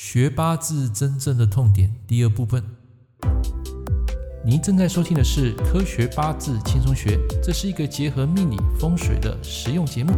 学八字真正的痛点第二部分。您正在收听的是《科学八字轻松学》，这是一个结合命理风水的实用节目。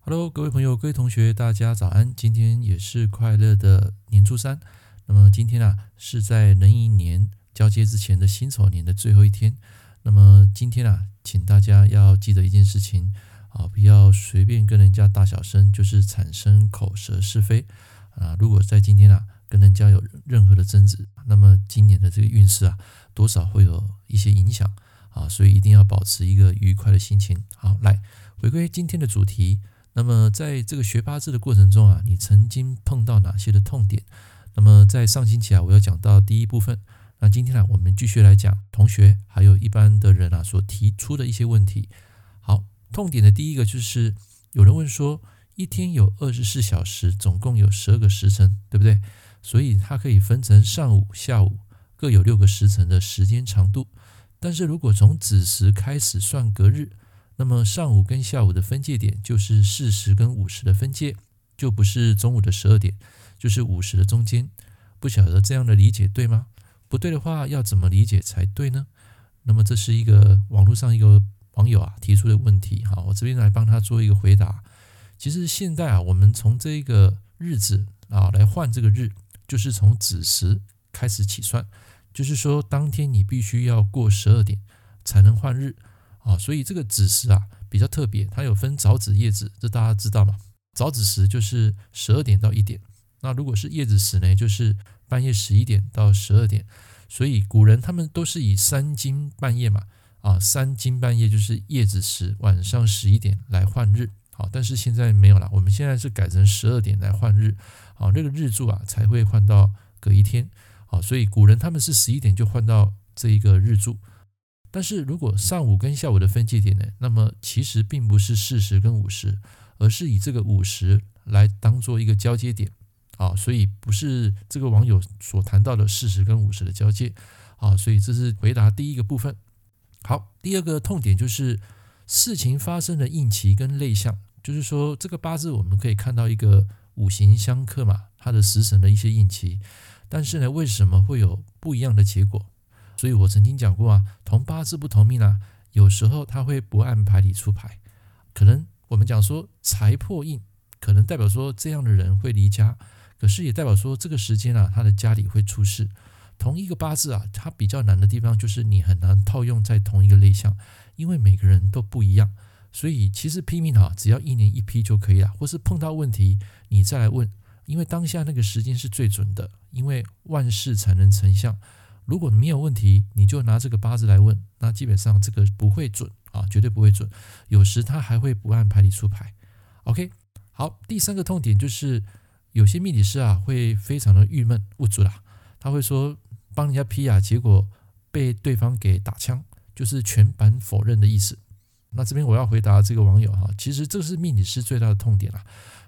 Hello，各位朋友、各位同学，大家早安！今天也是快乐的年初三。那么今天啊，是在壬寅年交接之前的辛丑年的最后一天。那么今天啊，请大家要记得一件事情。啊，不要随便跟人家大小声，就是产生口舌是非啊。如果在今天啊跟人家有任何的争执，那么今年的这个运势啊，多少会有一些影响啊。所以一定要保持一个愉快的心情。好，来回归今天的主题。那么在这个学八字的过程中啊，你曾经碰到哪些的痛点？那么在上星期啊，我要讲到第一部分。那今天呢，我们继续来讲同学还有一般的人啊所提出的一些问题。痛点的第一个就是有人问说，一天有二十四小时，总共有十二个时辰，对不对？所以它可以分成上午、下午各有六个时辰的时间长度。但是如果从子时开始算隔日，那么上午跟下午的分界点就是四时跟午时的分界，就不是中午的十二点，就是午时的中间。不晓得这样的理解对吗？不对的话，要怎么理解才对呢？那么这是一个网络上一个。网友啊提出的问题，哈，我这边来帮他做一个回答。其实现在啊，我们从这个日子啊来换这个日，就是从子时开始起算，就是说当天你必须要过十二点才能换日啊。所以这个子时啊比较特别，它有分早子夜子，这大家知道吗？早子时就是十二点到一点，那如果是夜子时呢，就是半夜十一点到十二点。所以古人他们都是以三更半夜嘛。啊，三更半夜就是夜子时，晚上十一点来换日。好，但是现在没有了，我们现在是改成十二点来换日。好，这个日柱啊才会换到隔一天。好，所以古人他们是十一点就换到这一个日柱。但是如果上午跟下午的分界点呢，那么其实并不是四时跟午时，而是以这个午时来当做一个交接点。啊，所以不是这个网友所谈到的四时跟五时的交界。啊，所以这是回答第一个部分。好，第二个痛点就是事情发生的应期跟类象，就是说这个八字我们可以看到一个五行相克嘛，它的时辰的一些应期，但是呢，为什么会有不一样的结果？所以我曾经讲过啊，同八字不同命啊，有时候他会不按牌理出牌，可能我们讲说财破印，可能代表说这样的人会离家，可是也代表说这个时间啊，他的家里会出事。同一个八字啊，它比较难的地方就是你很难套用在同一个类象，因为每个人都不一样。所以其实批命啊，只要一年一批就可以了，或是碰到问题你再来问，因为当下那个时间是最准的，因为万事才能成相。如果没有问题，你就拿这个八字来问，那基本上这个不会准啊，绝对不会准。有时他还会不按牌理出牌。OK，好，第三个痛点就是有些命理师啊会非常的郁闷无助啦，他会说。帮人家批啊，结果被对方给打枪，就是全盘否认的意思。那这边我要回答这个网友哈，其实这是命理师最大的痛点啊，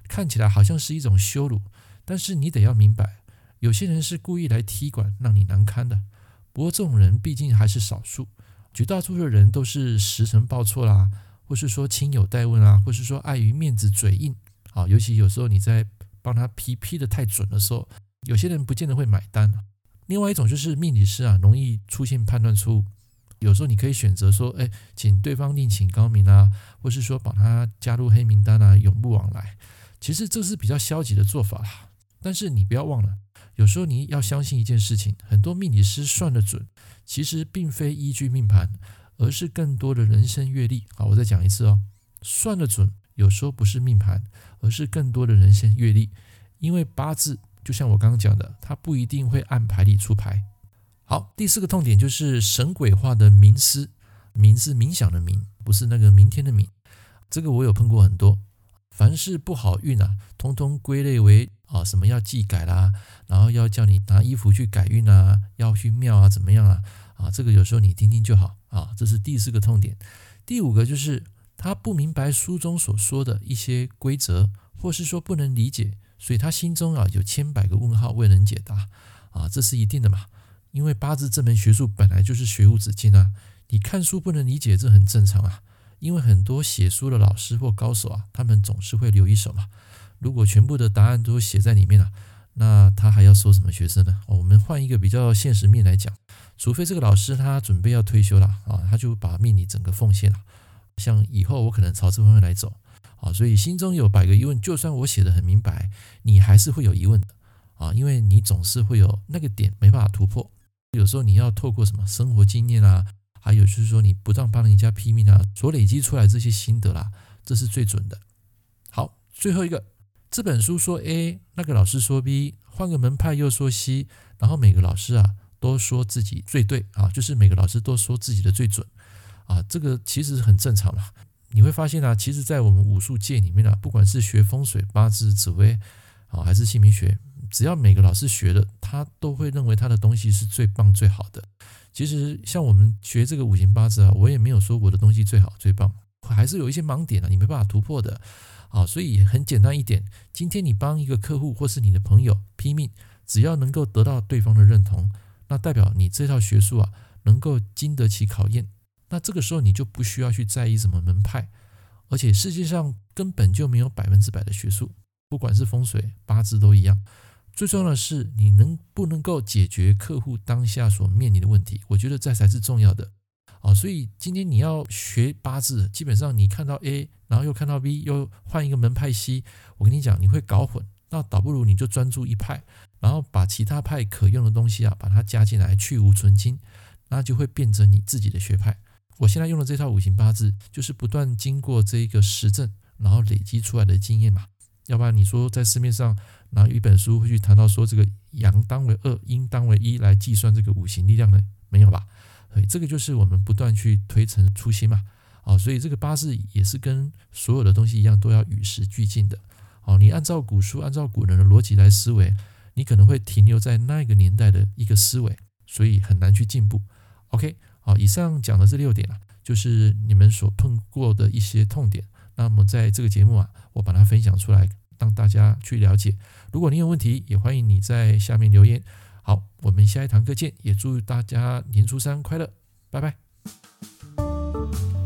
看起来好像是一种羞辱，但是你得要明白，有些人是故意来踢馆让你难堪的。不过这种人毕竟还是少数，绝大多数的人都是时辰报错啦，或是说亲友代问啊，或是说碍于面子嘴硬啊。尤其有时候你在帮他批批得太准的时候，有些人不见得会买单。另外一种就是命理师啊，容易出现判断错误。有时候你可以选择说，哎，请对方另请高明啊，或是说把他加入黑名单啊，永不往来。其实这是比较消极的做法啦。但是你不要忘了，有时候你要相信一件事情：很多命理师算得准，其实并非依据命盘，而是更多的人生阅历。好，我再讲一次哦，算得准有时候不是命盘，而是更多的人生阅历，因为八字。就像我刚刚讲的，他不一定会按牌理出牌。好，第四个痛点就是神鬼化的冥思，冥是冥想的冥，不是那个明天的明。这个我有碰过很多，凡是不好运啊，通通归类为啊什么要祭改啦，然后要叫你拿衣服去改运啊，要去庙啊怎么样啊？啊，这个有时候你听听就好啊。这是第四个痛点。第五个就是他不明白书中所说的一些规则，或是说不能理解。所以他心中啊有千百个问号未能解答啊，这是一定的嘛？因为八字这门学术本来就是学无止境啊，你看书不能理解，这很正常啊。因为很多写书的老师或高手啊，他们总是会留一手嘛。如果全部的答案都写在里面了，那他还要收什么学生呢？我们换一个比较现实面来讲，除非这个老师他准备要退休了啊，他就把命理整个奉献了。像以后我可能朝这方面来走啊，所以心中有百个疑问，就算我写得很明白，你还是会有疑问的啊，因为你总是会有那个点没办法突破。有时候你要透过什么生活经验啊，还有就是说你不断帮人家拼命啊，所累积出来这些心得啦，这是最准的。好，最后一个，这本书说 A，那个老师说 B，换个门派又说 C，然后每个老师啊都说自己最对啊，就是每个老师都说自己的最准啊，这个其实是很正常嘛。你会发现啊，其实在我们武术界里面啊，不管是学风水、八字、紫微啊，还是姓名学。只要每个老师学的，他都会认为他的东西是最棒最好的。其实像我们学这个五行八字啊，我也没有说我的东西最好最棒，还是有一些盲点啊，你没办法突破的啊。所以很简单一点，今天你帮一个客户或是你的朋友拼命，只要能够得到对方的认同，那代表你这套学术啊能够经得起考验。那这个时候你就不需要去在意什么门派，而且世界上根本就没有百分之百的学术，不管是风水八字都一样。最重要的是，你能不能够解决客户当下所面临的问题？我觉得这才是重要的啊！所以今天你要学八字，基本上你看到 A，然后又看到 B，又换一个门派 C，我跟你讲，你会搞混。那倒不如你就专注一派，然后把其他派可用的东西啊，把它加进来，去芜存菁，那就会变成你自己的学派。我现在用的这套五行八字，就是不断经过这一个实证，然后累积出来的经验嘛。要不然你说在市面上哪有一本书会去谈到说这个阳当为二，阴当为一来计算这个五行力量呢？没有吧？所以这个就是我们不断去推陈出新嘛。啊，所以这个八字也是跟所有的东西一样，都要与时俱进的。好，你按照古书、按照古人的逻辑来思维，你可能会停留在那个年代的一个思维，所以很难去进步。OK，好，以上讲的这六点啊，就是你们所碰过的一些痛点。那么在这个节目啊，我把它分享出来，让大家去了解。如果你有问题，也欢迎你在下面留言。好，我们下一堂课见，也祝大家年初三快乐，拜拜。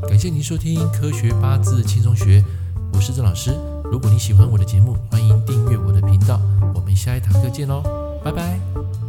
感谢您收听《科学八字轻松学》，我是郑老师。如果你喜欢我的节目，欢迎订阅我的频道。我们下一堂课见喽，拜拜。